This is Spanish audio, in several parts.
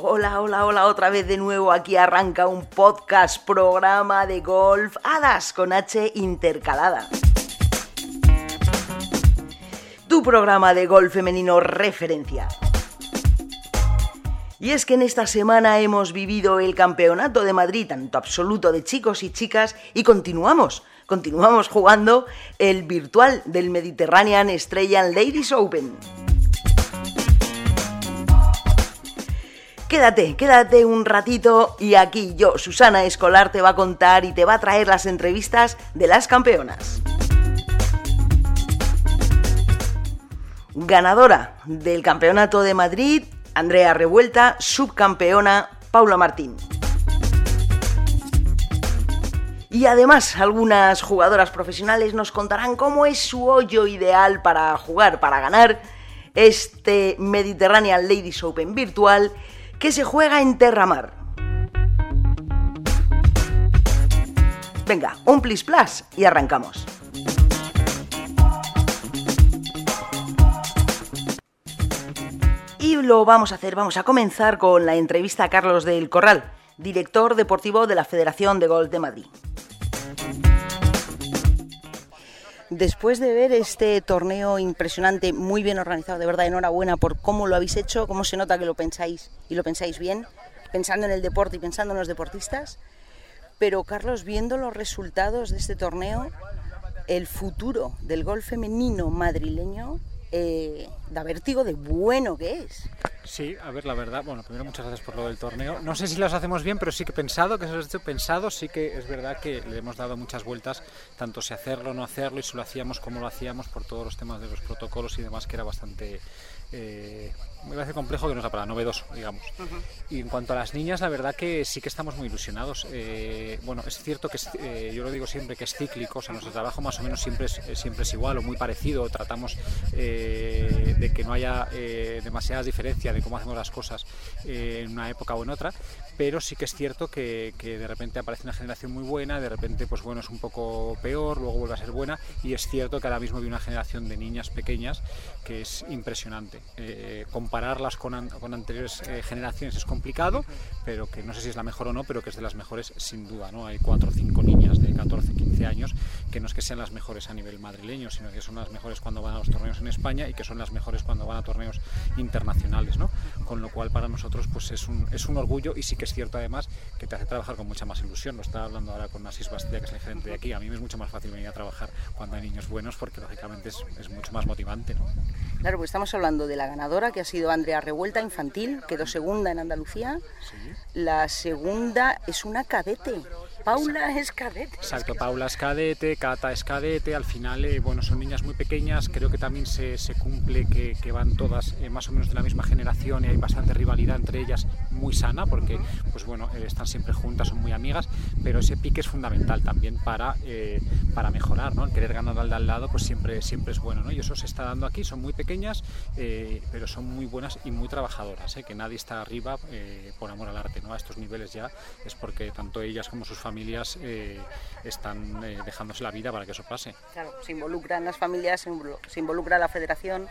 Hola, hola, hola, otra vez de nuevo aquí arranca un podcast programa de golf Hadas con H intercalada. Tu programa de golf femenino referencia. Y es que en esta semana hemos vivido el Campeonato de Madrid, tanto absoluto de chicos y chicas, y continuamos, continuamos jugando el virtual del Mediterranean Estrellan Ladies Open. Quédate, quédate un ratito y aquí yo, Susana Escolar, te va a contar y te va a traer las entrevistas de las campeonas. Ganadora del Campeonato de Madrid, Andrea Revuelta, subcampeona, Paula Martín. Y además algunas jugadoras profesionales nos contarán cómo es su hoyo ideal para jugar, para ganar este Mediterranean Ladies Open virtual que se juega en Terramar. Venga, un plis plas y arrancamos. Y lo vamos a hacer, vamos a comenzar con la entrevista a Carlos del Corral, director deportivo de la Federación de Golf de Madrid. Después de ver este torneo impresionante, muy bien organizado, de verdad, enhorabuena por cómo lo habéis hecho, cómo se nota que lo pensáis y lo pensáis bien, pensando en el deporte y pensando en los deportistas. Pero Carlos, viendo los resultados de este torneo, el futuro del golf femenino madrileño eh, da vértigo de bueno que es. Sí, a ver, la verdad, bueno, primero muchas gracias por lo del torneo. No sé si los hacemos bien, pero sí que pensado, que se hecho pensado, sí que es verdad que le hemos dado muchas vueltas, tanto si hacerlo o no hacerlo, y si lo hacíamos como lo hacíamos, por todos los temas de los protocolos y demás, que era bastante eh, me parece complejo que no sea para novedoso, digamos. Y en cuanto a las niñas, la verdad que sí que estamos muy ilusionados. Eh, bueno, es cierto que eh, yo lo digo siempre que es cíclico, o sea, nuestro trabajo más o menos siempre es, siempre es igual o muy parecido. Tratamos eh, de que no haya demasiadas diferencias de cómo hacemos las cosas en una época o en otra, pero sí que es cierto que, que, de repente aparece una generación muy buena, de repente, pues bueno, es un poco peor, luego vuelve a ser buena, y es cierto que ahora mismo hay una generación de niñas pequeñas que es impresionante compararlas con, con anteriores eh, generaciones es complicado, pero que no sé si es la mejor o no, pero que es de las mejores sin duda. ¿no? Hay cuatro o cinco niñas de 14, 15 años que no es que sean las mejores a nivel madrileño, sino que son las mejores cuando van a los torneos en España y que son las mejores cuando van a torneos internacionales. ¿no? Con lo cual para nosotros pues es un, es un orgullo y sí que es cierto además que te hace trabajar con mucha más ilusión. Lo estaba hablando ahora con Asís Bastilla, que es el gerente de aquí. A mí me es mucho más fácil venir a trabajar cuando hay niños buenos porque lógicamente es, es mucho más motivante. ¿no? Claro, pues estamos hablando de la ganadora que ha sido Andrea Revuelta, infantil, quedó segunda en Andalucía. La segunda es una cadete. Paula es cadete. Exacto, Paula es cadete, Cata es cadete, al final, eh, bueno, son niñas muy pequeñas, creo que también se, se cumple que, que, van todas eh, más o menos de la misma generación y hay bastante rivalidad entre ellas, muy sana, porque, pues bueno, eh, están siempre juntas, son muy amigas, pero ese pique es fundamental también para, para mejorar, ¿no? El querer ganar al de al lado, pues siempre, siempre es bueno, ¿no? Y eso se está dando aquí, son muy pequeñas, pero son muy buenas y muy trabajadoras, que nadie está arriba por amor al arte, ¿no? A estos niveles ya es porque tanto ellas como sus familias familias eh, están eh, dejándose la vida para que eso pase. Claro, se involucran las familias, se involucra la federación,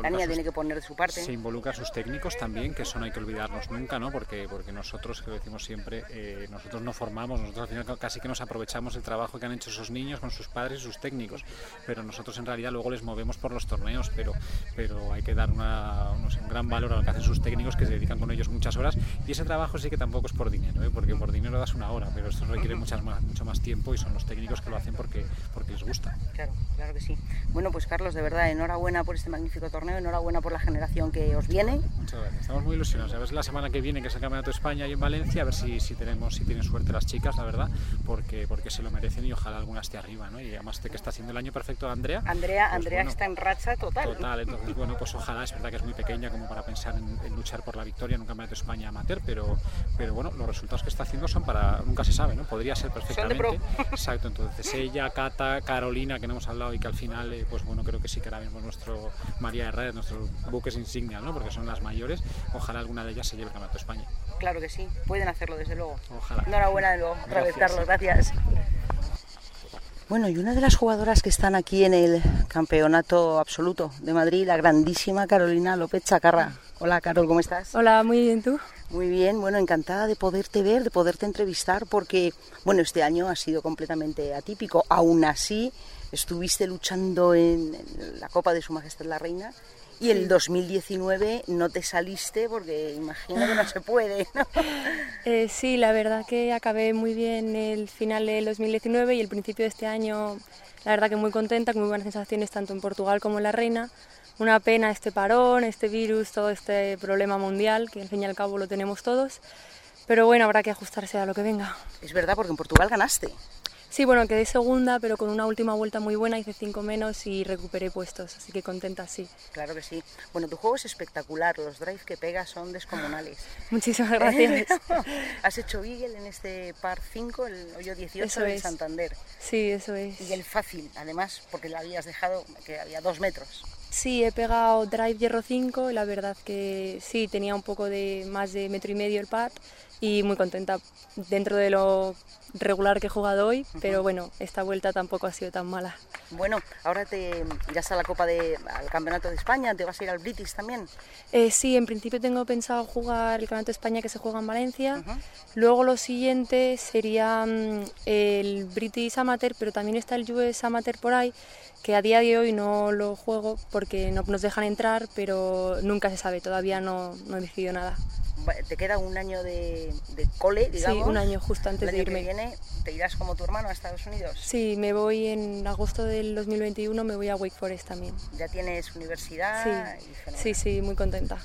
la niña tiene que poner de su parte. Se involucra a sus técnicos también, que eso no hay que olvidarnos nunca, ¿no? porque, porque nosotros, que lo decimos siempre, eh, nosotros no formamos, nosotros al final casi que nos aprovechamos del trabajo que han hecho esos niños con sus padres y sus técnicos, pero nosotros en realidad luego les movemos por los torneos, pero, pero hay que dar una, un gran valor a lo que hacen sus técnicos, que se dedican con ellos muchas horas, y ese trabajo sí que tampoco es por dinero, porque por dinero das una hora, pero esto requiere muchas más, mucho más tiempo y son los técnicos que lo hacen porque, porque les gusta. Claro, claro que sí. Bueno, pues Carlos, de verdad, enhorabuena por este magnífico torneo, enhorabuena por la generación que os viene. Muchas gracias, estamos muy ilusionados. A ver si la semana que viene, que es el Campeonato de España y en Valencia, a ver si, si, tenemos, si tienen suerte las chicas, la verdad, porque, porque se lo merecen y ojalá alguna esté arriba, ¿no? Y además de que está haciendo el año perfecto Andrea. Andrea, pues Andrea está en racha total. Total, entonces bueno, pues ojalá, es verdad que es muy pequeña como para pensar en, en luchar por la victoria en un Campeonato de España amateur, pero, pero bueno, los resultados que está haciendo son para, nunca se sabe, ¿no? Podría ser perfectamente. Exacto, entonces ella, Cata, Carolina, que no hemos hablado y que al final, eh, pues bueno, creo que sí que ahora mismo nuestro María Herrera, nuestros buques insignia, ¿no? Porque son las mayores. Ojalá alguna de ellas se lleve el Campeonato de España. Claro que sí, pueden hacerlo desde luego. Ojalá. Enhorabuena de nuevo, otra vez, Carlos, gracias. Bueno, y una de las jugadoras que están aquí en el Campeonato Absoluto de Madrid, la grandísima Carolina López Chacarra. Hola Carol, ¿cómo estás? Hola, muy bien, ¿tú? Muy bien, bueno, encantada de poderte ver, de poderte entrevistar, porque, bueno, este año ha sido completamente atípico. Aún así, estuviste luchando en, la Copa de Su Majestad la Reina y el 2019 no te saliste porque imagino que no se puede, ¿no? Eh, sí, la verdad que acabé muy bien el final del 2019 y el principio de este año, la verdad que muy contenta, con muy buenas sensaciones tanto en Portugal como en la Reina. Una pena este parón, este virus, todo este problema mundial, que al fin y al cabo lo tenemos todos. Pero bueno, habrá que ajustarse a lo que venga. Es verdad, porque en Portugal ganaste. Sí, bueno, quedé segunda, pero con una última vuelta muy buena, hice cinco menos y recuperé puestos, así que contenta, sí. Claro que sí. Bueno, tu juego es espectacular, los drives que pegas son descomunales. Muchísimas gracias. Has hecho Beagle en este par 5, el hoyo 18 de Santander. Sí, eso es. Y el fácil, además, porque lo habías dejado, que había dos metros. Sí, he pegado drive hierro 5 y la verdad que sí, tenía un poco de más de metro y medio el pad y muy contenta dentro de lo regular que he jugado hoy, pero bueno, esta vuelta tampoco ha sido tan mala. Bueno, ahora te irás a la Copa de, al Campeonato de España, ¿te vas a ir al British también? Eh, sí, en principio tengo pensado jugar el Campeonato de España que se juega en Valencia. Luego lo siguiente sería mm, el British Amateur, pero también está el US Amateur por ahí, que a día de hoy no lo juego porque no nos dejan entrar, pero nunca se sabe, todavía no, no he decidido nada te queda un año de, cole, digamos. Sí, un año justo antes el año de irme. Que viene, ¿Te irás como tu hermano a Estados Unidos? Sí, me voy en agosto del 2021, me voy a Wake Forest también. ¿Ya tienes universidad? Sí, sí, sí, muy contenta.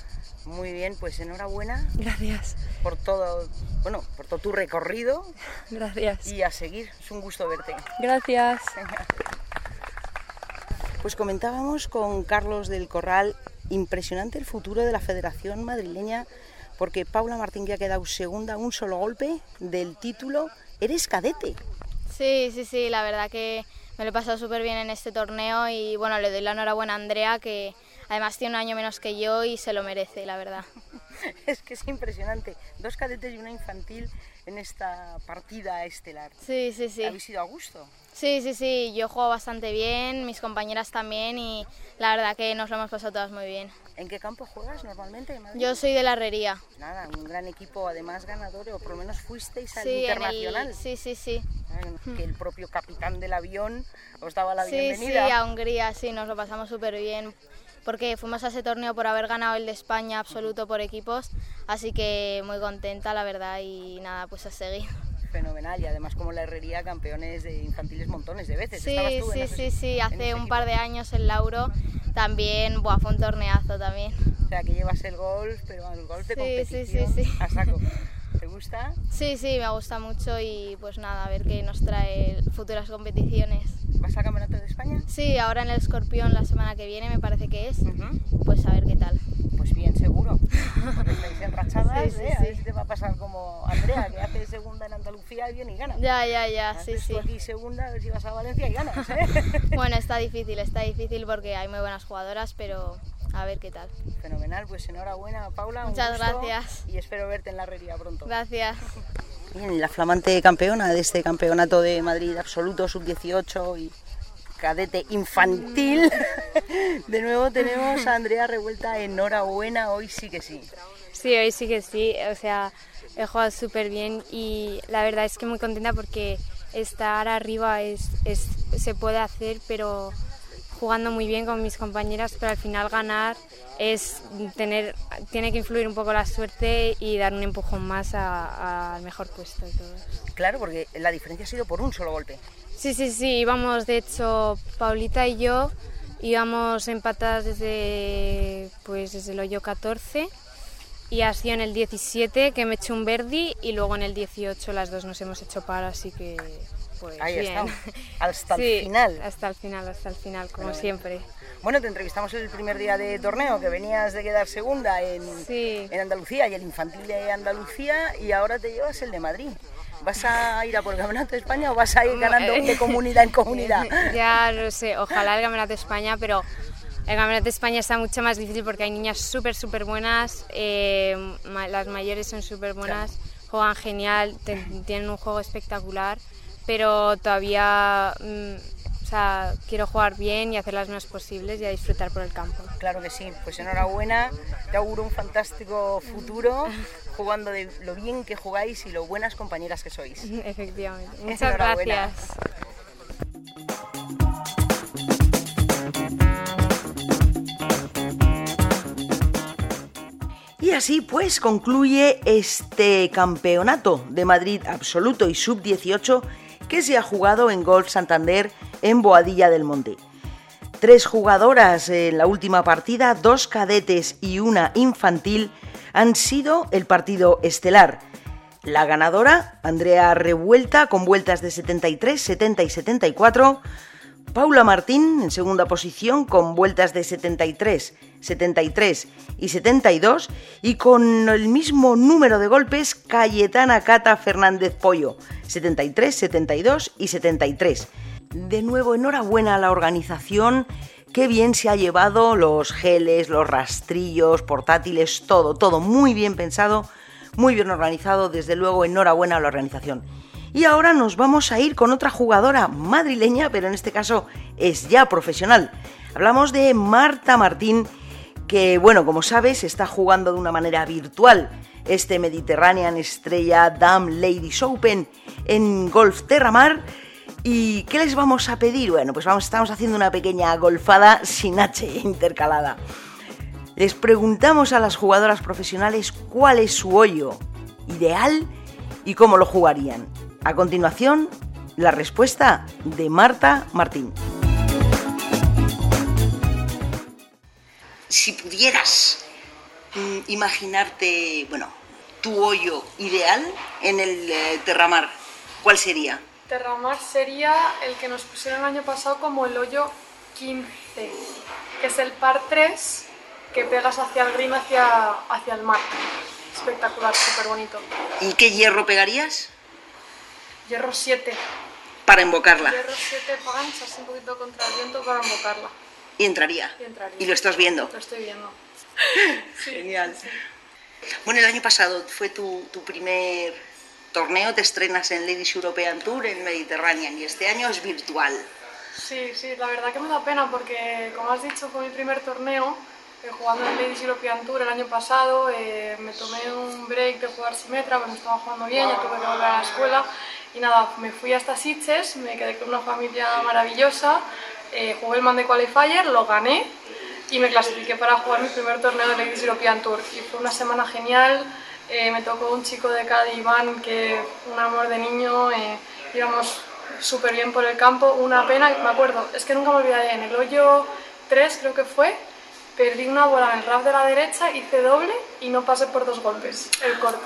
Muy bien, pues enhorabuena. Gracias. Por todo, bueno, por todo tu recorrido. Gracias. Y a seguir, es un gusto verte. Gracias. Pues comentábamos con Carlos del Corral, impresionante el futuro de la Federación Madrileña porque Paula Martín que ha quedado segunda, un solo golpe del título. Eres cadete. Sí, sí, sí, la verdad que me lo he pasado súper bien en este torneo y bueno, le doy la enhorabuena a Andrea que además tiene un año menos que yo y se lo merece, la verdad. es que es impresionante, dos cadetes y una infantil en esta partida estelar. Sí, sí, sí. ¿Habéis ido a gusto? Sí, sí, sí, yo juego bastante bien, mis compañeras también y la verdad que nos lo hemos pasado todas muy bien. ¿En qué campo juegas normalmente? Yo soy de la Herrería. Nada, un gran equipo, además ganador, o por lo menos fuisteis al internacional. Sí, sí, sí. Que el propio capitán del avión os daba la bienvenida. Sí, a Hungría, sí, nos lo pasamos súper bien. Porque fuimos a ese torneo por haber ganado el de España absoluto por equipos, así que muy contenta, la verdad, y nada, pues a seguir fenomenal y además como la herrería campeones de infantiles montones de veces. Sí, sí, sí, sí, hace un par de años el Lauro también buah, fue un torneazo también. O sea, que llevas el golf, pero el golf de competición sí, sí, sí. a saco. ¿Te gusta? Sí, sí, me gusta mucho y pues nada, a ver qué nos trae futuras competiciones. ¿Vas al Campeonato de España? Sí, ahora en el Escorpión la semana que viene me parece que es. Pues a ver qué tal. Pues bien, seguro. Estáis enrachadas, sí, sí, ¿eh? A ver si te va a pasar como Andrea, que hace segunda en Andalucía y viene y gana. Ya, ya, ya, sí, sí. Tú aquí segunda, a ver si vas a Valencia y ganas, ¿eh? bueno, está difícil, está difícil porque hay muy buenas jugadoras, pero a ver qué tal. Fenomenal, pues enhorabuena Paula. Muchas gracias. Y espero verte en la herrería pronto. Gracias. La flamante campeona de este campeonato de Madrid absoluto, sub-18 y cadete infantil. De nuevo tenemos a Andrea Revuelta, enhorabuena, hoy sí que sí. Sí, hoy sí que sí, o sea, he jugado súper bien y la verdad es que muy contenta porque estar arriba es, es, se puede hacer, pero jugando muy bien con mis compañeras, pero al final ganar es tener, tiene que influir un poco la suerte y dar un empujón más al mejor puesto y todo. Claro, porque la diferencia ha sido por un solo golpe. Sí, sí, sí, íbamos, de hecho, Paulita y yo íbamos empatadas desde, pues, desde el hoyo 14 y así en el 17 que me eché un verdi y luego en el 18 las dos nos hemos hecho par, así que pues Ahí bien. hasta el final. Hasta el final, hasta el final, como siempre. Bueno, te entrevistamos el primer día de torneo, que venías de quedar segunda en, en Andalucía y el infantil de Andalucía y ahora te llevas el de Madrid. ¿Vas a ir a por el Campeonato de España o vas a ir ganando de comunidad en comunidad? Ya no sé, ojalá el Campeonato de España, pero el Campeonato de España está mucho más difícil porque hay niñas súper, súper buenas, eh, las mayores son súper buenas, juegan genial, tienen un juego espectacular, pero todavía mm, o sea, quiero jugar bien y hacer las menos posibles y a disfrutar por el campo. Claro que sí, pues enhorabuena, te auguro un fantástico futuro jugando de lo bien que jugáis y lo buenas compañeras que sois. Efectivamente. Muchas gracias. Y así pues concluye este campeonato de Madrid absoluto y sub-18 que se ha jugado en Golf Santander en Boadilla del Monte. Tres jugadoras en la última partida, dos cadetes y una infantil, han sido el partido estelar. La ganadora, Andrea Revuelta, con vueltas de 73, 70 y 74. Paula Martín, en segunda posición, con vueltas de 73, 73 y 72. Y con el mismo número de golpes, Cayetana Cata Fernández Pollo, 73, 72 y 73. De nuevo, enhorabuena a la organización. Qué bien se ha llevado los geles, los rastrillos, portátiles, todo, todo muy bien pensado, muy bien organizado. Desde luego, enhorabuena a la organización. Y ahora nos vamos a ir con otra jugadora madrileña, pero en este caso es ya profesional. Hablamos de Marta Martín, que bueno, como sabes, está jugando de una manera virtual este Mediterranean Estrella Dam Ladies Open en Golf Terramar ¿Y qué les vamos a pedir? Bueno, pues vamos, estamos haciendo una pequeña golfada sin H intercalada. Les preguntamos a las jugadoras profesionales cuál es su hoyo ideal y cómo lo jugarían. A continuación, la respuesta de Marta Martín. Si pudieras mm, imaginarte, bueno, tu hoyo ideal en el eh, Terramar, ¿cuál sería? Terramar sería el que nos pusieron el año pasado como el hoyo 15, que es el par 3 que pegas hacia el green, hacia, hacia el mar. Espectacular, súper bonito. ¿Y qué hierro pegarías? Hierro 7. Para invocarla. Hierro 7 punch, así un poquito contra el viento para invocarla. Y entraría. Y entraría. Y lo estás viendo. Lo estoy viendo. Genial. Bueno, el año pasado fue tu, tu primer torneo te estrenas en Ladies European Tour en Mediterranean y este año es virtual. Sí, sí, la verdad que me da pena porque, como has dicho, fue mi primer torneo eh, jugando en Ladies European Tour el año pasado. Eh, me tomé un break de jugar Simetra, cuando estaba jugando bien, ya tuve que volver a la escuela. Y nada, me fui hasta Sitges, me quedé con una familia maravillosa, eh, jugué el Man de Qualifier, lo gané y me clasifiqué para jugar mi primer torneo de Ladies European Tour. Y fue una semana genial eh, me tocó un chico de Cádiz, Iván, que un amor de niño, eh, íbamos súper bien por el campo, una pena, me acuerdo, es que nunca me olvidaré, en el hoyo 3 creo que fue, perdí una bola en el rap de la derecha, hice doble y no pasé por dos golpes, el corte.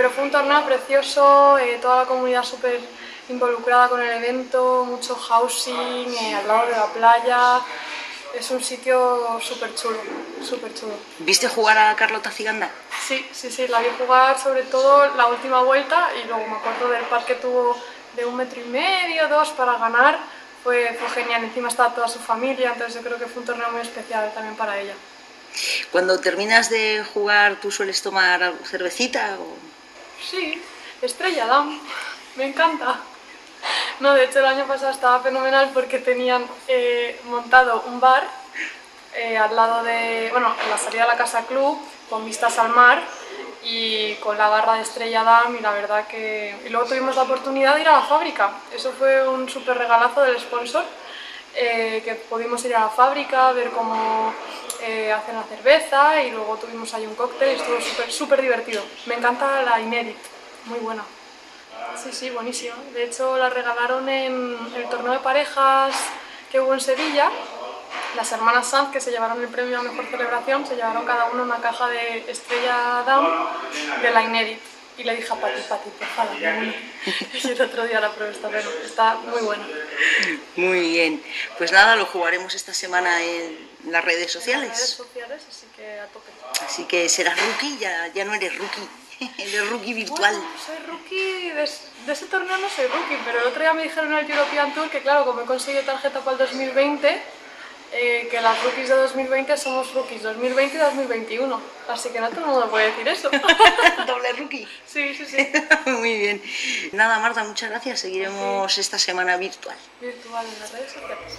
Pero fue un torneo precioso, eh, toda la comunidad súper involucrada con el evento, mucho housing, eh, al lado de la playa, es un sitio súper chulo, súper chulo. ¿Viste jugar a Carlota Ciganda? Sí, sí, sí, la vi jugar sobre todo la última vuelta y luego me acuerdo del par que tuvo de un metro y medio, dos para ganar. Fue, fue genial, encima estaba toda su familia, entonces yo creo que fue un torneo muy especial también para ella. Cuando terminas de jugar, ¿tú sueles tomar cervecita? O... Sí, Estrella Damm, me encanta. No, de hecho el año pasado estaba fenomenal porque tenían eh, montado un bar eh, al lado de, bueno, en la salida de la casa club, con vistas al mar y con la barra de Estrella Dam y la verdad que... Y luego tuvimos la oportunidad de ir a la fábrica, eso fue un súper regalazo del sponsor, eh, que pudimos ir a la fábrica, ver cómo hacen la cerveza y luego tuvimos ahí un cóctel y estuvo súper súper divertido. Me encanta la Inédit, muy buena. Sí, sí, buenísimo. De hecho, la regalaron en el torneo de parejas que hubo en Sevilla. Las hermanas Sanz, que se llevaron el premio a Mejor Celebración, se llevaron cada uno una caja de Estrella Down de la Inédit. Y le dije a Pati, Pati, por favor, Y el otro día la probé, está, pero está muy buena. Muy bien. Pues nada, lo jugaremos esta semana en las redes sociales. En las redes sociales, así que a tope. Así que serás rookie, ya, ya no eres rookie. El rookie virtual. Bueno, soy rookie, de, de, ese torneo no soy rookie, pero el otro día me dijeron en el European Tour que claro, como he conseguido tarjeta para el 2020, eh, que las rookies de 2020 somos rookies 2020 y 2021. Así que no todo el mundo puede decir eso. Doble rookie. Sí, sí, sí. Muy bien. Nada, Marta, muchas gracias. Seguiremos esta semana virtual. Virtual en las redes sociales.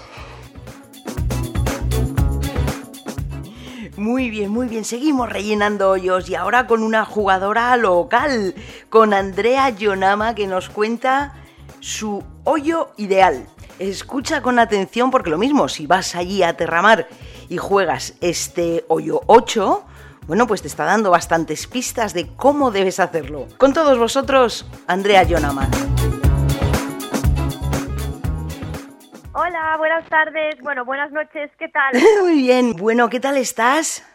Muy bien, muy bien. Seguimos rellenando hoyos y ahora con una jugadora local, con Andrea Yonama, que nos cuenta su hoyo ideal. Escucha con atención porque lo mismo, si vas allí a Terramar y juegas este hoyo 8, bueno, pues te está dando bastantes pistas de cómo debes hacerlo. Con todos vosotros, Andrea Yonama. Hola, buenas tardes. Bueno, buenas noches. ¿Qué tal? Muy bien. Bueno, ¿qué tal estás?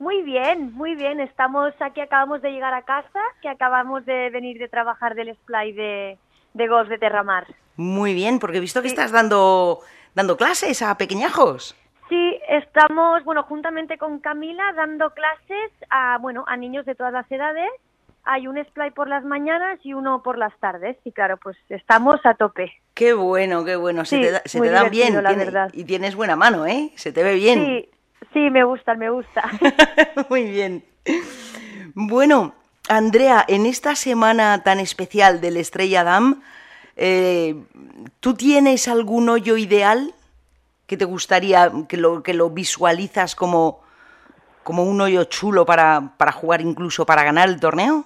Muy bien, muy bien. Estamos aquí, acabamos de llegar a casa, que acabamos de venir de trabajar del splay de, de golf de Terramar. Muy bien, porque he visto que estás dando, dando clases a pequeñajos. Sí, estamos, bueno, juntamente con Camila dando clases a, bueno, a niños de todas las edades. Hay un splay por las mañanas y uno por las tardes. Y claro, pues estamos a tope. Qué bueno, qué bueno. Se Sí, te, da- se muy te dan bien. la tiene- verdad. Y tienes buena mano, ¿eh? Se te ve bien. Sí, sí, me gusta, me gusta. Muy bien. Bueno, Andrea, en esta semana tan especial del Estrella Dam, eh, ¿tú tienes algún hoyo ideal que te gustaría, que lo, que lo visualizas como, como un hoyo chulo para, para jugar incluso para ganar el torneo?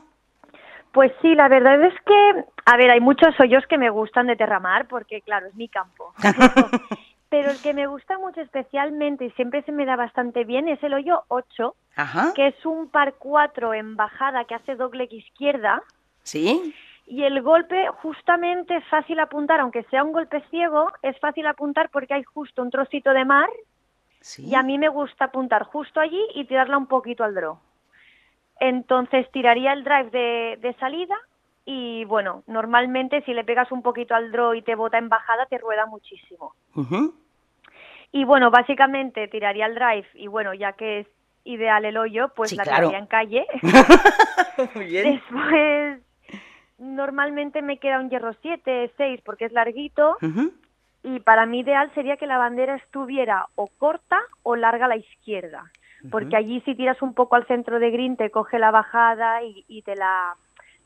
Pues sí, la verdad es que, a ver, hay muchos hoyos que me gustan de Terramar porque, claro, es mi campo. Pero el que me gusta mucho especialmente y siempre se me da bastante bien es el hoyo 8, Ajá. que es un par 4 en bajada que hace doble izquierda. ¿Sí? Y el golpe justamente es fácil apuntar, aunque sea un golpe ciego, es fácil apuntar porque hay justo un trocito de mar Sí. y a mí me gusta apuntar justo allí y tirarla un poquito al draw. Entonces tiraría el drive de, de salida y bueno, normalmente si le pegas un poquito al draw y te bota en bajada te rueda muchísimo. Y bueno, básicamente tiraría el drive y bueno, ya que es ideal el hoyo, pues Sí, la claro. tiraría en calle. Muy bien. Después normalmente me queda un hierro 7, 6 porque es larguito y para mí ideal sería que la bandera estuviera o corta o larga a la izquierda, porque allí si tiras un poco al centro de green te coge la bajada y, y te la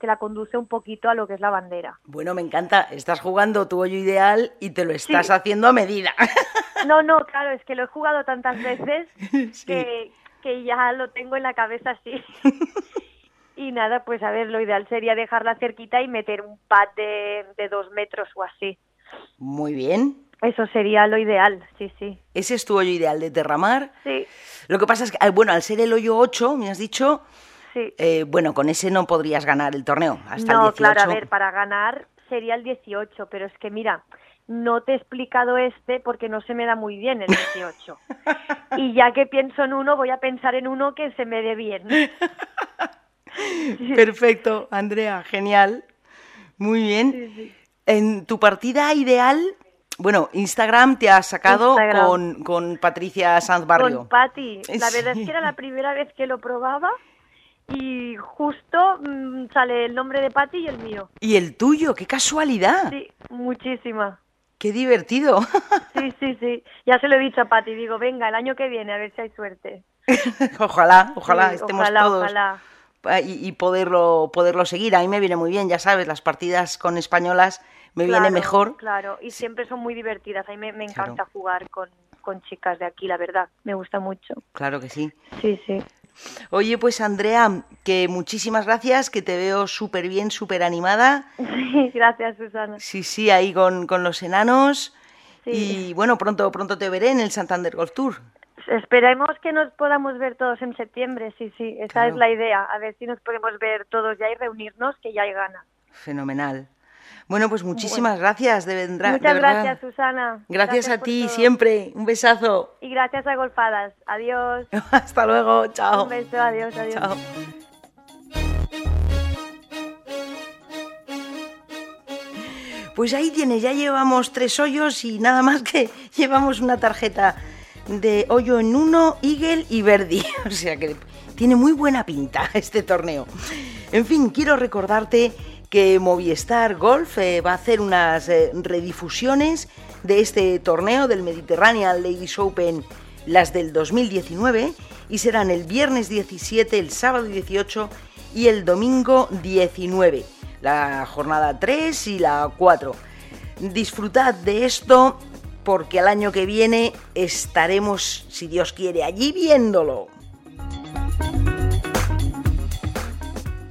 te la conduce un poquito a lo que es la bandera. Bueno, me encanta. Estás jugando tu hoyo ideal y te lo estás Sí. haciendo a medida. No, no, claro, es que lo he jugado tantas veces Sí. que, que ya lo tengo en la cabeza así. y nada, pues a ver, lo ideal sería dejarla cerquita y meter un pad de, de dos metros o así. Muy bien. Eso sería lo ideal, sí, sí. Ese es tu hoyo ideal de Terramar. Sí, Lo que pasa es que, ah, bueno, al ser el hoyo 8, me has dicho, sí. eh, bueno, con ese no podrías ganar el torneo. Hasta no, el 18. claro, a ver, para ganar sería el 18, pero es que mira, no te he explicado este porque no se me da muy bien el 18. y ya que pienso en uno, voy a pensar en uno que se me dé bien. Perfecto, Andrea, genial. Muy bien. En tu partida ideal, bueno, Instagram te has sacado con, con Patricia Sanz Barrio. Con Patty, la verdad es que era la primera vez que lo probaba y justo mm, sale el nombre de Patty y el mío. Y el tuyo, qué casualidad. Sí, muchísima. Qué divertido. Sí, sí, sí. Ya se lo he dicho a Patty, digo, venga, el año que viene, a ver si hay suerte. ojalá, ojalá Sí, estemos ojalá, todos. ojalá. Y, y poderlo, poderlo seguir. A mí me viene muy bien, ya sabes, las partidas con españolas me viene Claro, mejor. Claro, y siempre son muy divertidas. A mí me, me Claro. encanta jugar con, con chicas de aquí, la verdad. Me gusta mucho. Claro que sí. Sí, sí. Oye, pues Andrea, que muchísimas gracias, que te veo súper bien, súper animada. Sí, gracias, Susana. Sí, sí, ahí con, con los enanos. Sí. Y bueno, pronto, pronto te veré en el Santander Golf Tour. Esperemos que nos podamos ver todos en septiembre, sí, sí, esa Claro. es la idea. A ver si nos podemos ver todos ya y reunirnos, que ya hay ganas. Fenomenal. Bueno, pues muchísimas gracias, de, vendrá- Muchas gracias, Susana. Gracias, a ti, todo. siempre. Un besazo. Y gracias a Golfadas. Adiós. Hasta luego, chao. Un beso, adiós, adiós. Chao. Pues ahí tienes, ya llevamos tres hoyos y nada más que llevamos una tarjeta de hoyo en uno, Eagle y Verdi. O sea que tiene muy buena pinta este torneo. En fin, quiero recordarte que Movistar Golf eh, va a hacer unas eh, redifusiones de este torneo del Mediterranean Ladies Open, las del 2019, y serán el viernes 17, el sábado 18 y el domingo 19, la jornada 3 y la 4. Disfrutad de esto porque al año que viene estaremos, si Dios quiere, allí viéndolo.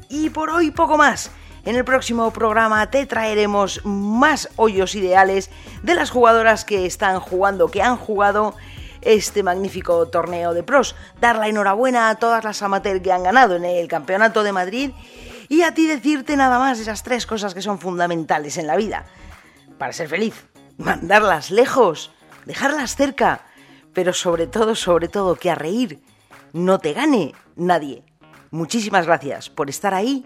Y por hoy poco más. En el próximo programa te traeremos más hoyos ideales de las jugadoras que están jugando, que han jugado este magnífico torneo de pros. Dar la enhorabuena a todas las amateurs que han ganado en el Campeonato de Madrid y a ti decirte nada más esas tres cosas que son fundamentales en la vida. Para ser feliz, mandarlas lejos, dejarlas cerca, pero sobre todo, sobre todo, que a reír no te gane nadie. Muchísimas gracias por estar ahí